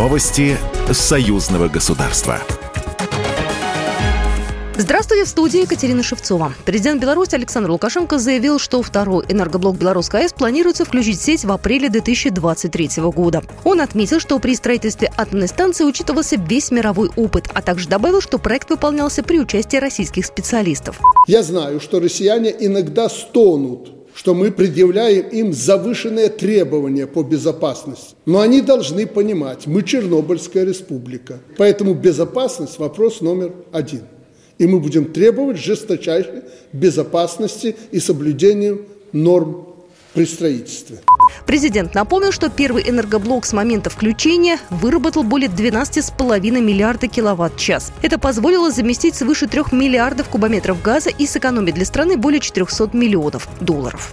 Новости союзного государства. Здравствуйте, в студии Екатерина Шевцова. Президент Беларуси Александр Лукашенко заявил, что второй энергоблок Белорусской АЭС планируется включить в сеть в апреле 2023 года. Он отметил, что при строительстве атомной станции учитывался весь мировой опыт, а также добавил, что проект выполнялся при участии российских специалистов. Я знаю, что россияне иногда стонут что мы предъявляем им завышенные требования по безопасности. Но они должны понимать, мы Чернобыльская республика. Поэтому безопасность – вопрос номер один. И мы будем требовать жесточайшей безопасности и соблюдения норм при строительстве. Президент напомнил, что первый энергоблок с момента включения выработал более 12,5 миллиарда киловатт-час. Это позволило заместить свыше 3 миллиардов кубометров газа и сэкономить для страны более 400 миллионов долларов.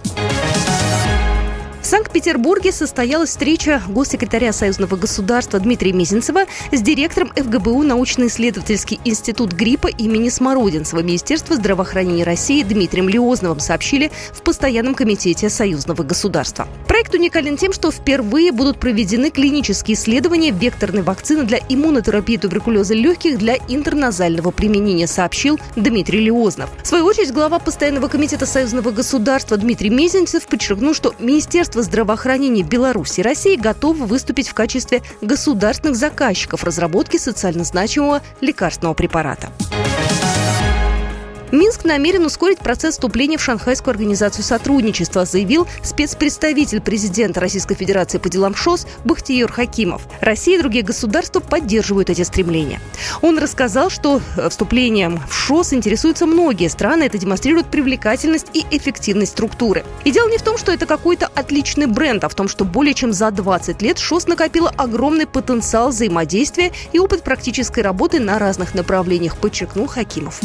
Санкт-Петербурге состоялась встреча госсекретаря Союзного государства Дмитрия Мизинцева с директором ФГБУ научно-исследовательский институт гриппа имени Смородинцева Министерства здравоохранения России Дмитрием Лиозновым сообщили в Постоянном комитете Союзного государства. Проект уникален тем, что впервые будут проведены клинические исследования векторной вакцины для иммунотерапии туберкулеза легких для интерназального применения, сообщил Дмитрий Лиознов. В свою очередь, глава Постоянного комитета Союзного государства Дмитрий Мезенцев подчеркнул, что Министерство Министерство здравоохранения Беларуси и России готово выступить в качестве государственных заказчиков разработки социально значимого лекарственного препарата. Минск намерен ускорить процесс вступления в Шанхайскую организацию сотрудничества, заявил спецпредставитель президента Российской Федерации по делам ШОС Бахтиер Хакимов. Россия и другие государства поддерживают эти стремления. Он рассказал, что э, вступлением в ШОС интересуются многие страны. Это демонстрирует привлекательность и эффективность структуры. И дело не в том, что это какой-то отличный бренд, а в том, что более чем за 20 лет ШОС накопила огромный потенциал взаимодействия и опыт практической работы на разных направлениях, подчеркнул Хакимов.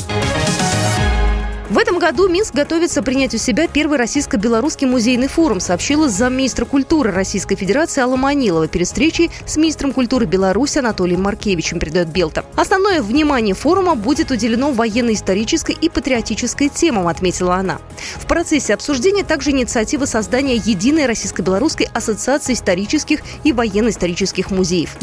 В этом году Минск готовится принять у себя первый российско-белорусский музейный форум, сообщила замминистра культуры Российской Федерации Алла Манилова перед встречей с министром культуры Беларуси Анатолием Маркевичем, передает Белта. Основное внимание форума будет уделено военно-исторической и патриотической темам, отметила она. В процессе обсуждения также инициатива создания единой российско-белорусской ассоциации исторических и военно-исторических музеев.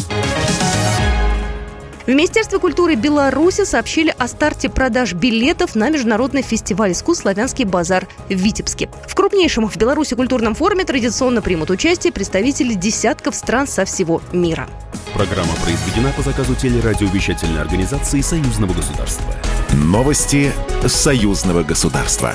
В Министерстве культуры Беларуси сообщили о старте продаж билетов на международный фестиваль искусств «Славянский базар» в Витебске. В крупнейшем в Беларуси культурном форуме традиционно примут участие представители десятков стран со всего мира. Программа произведена по заказу телерадиовещательной организации Союзного государства. Новости Союзного государства.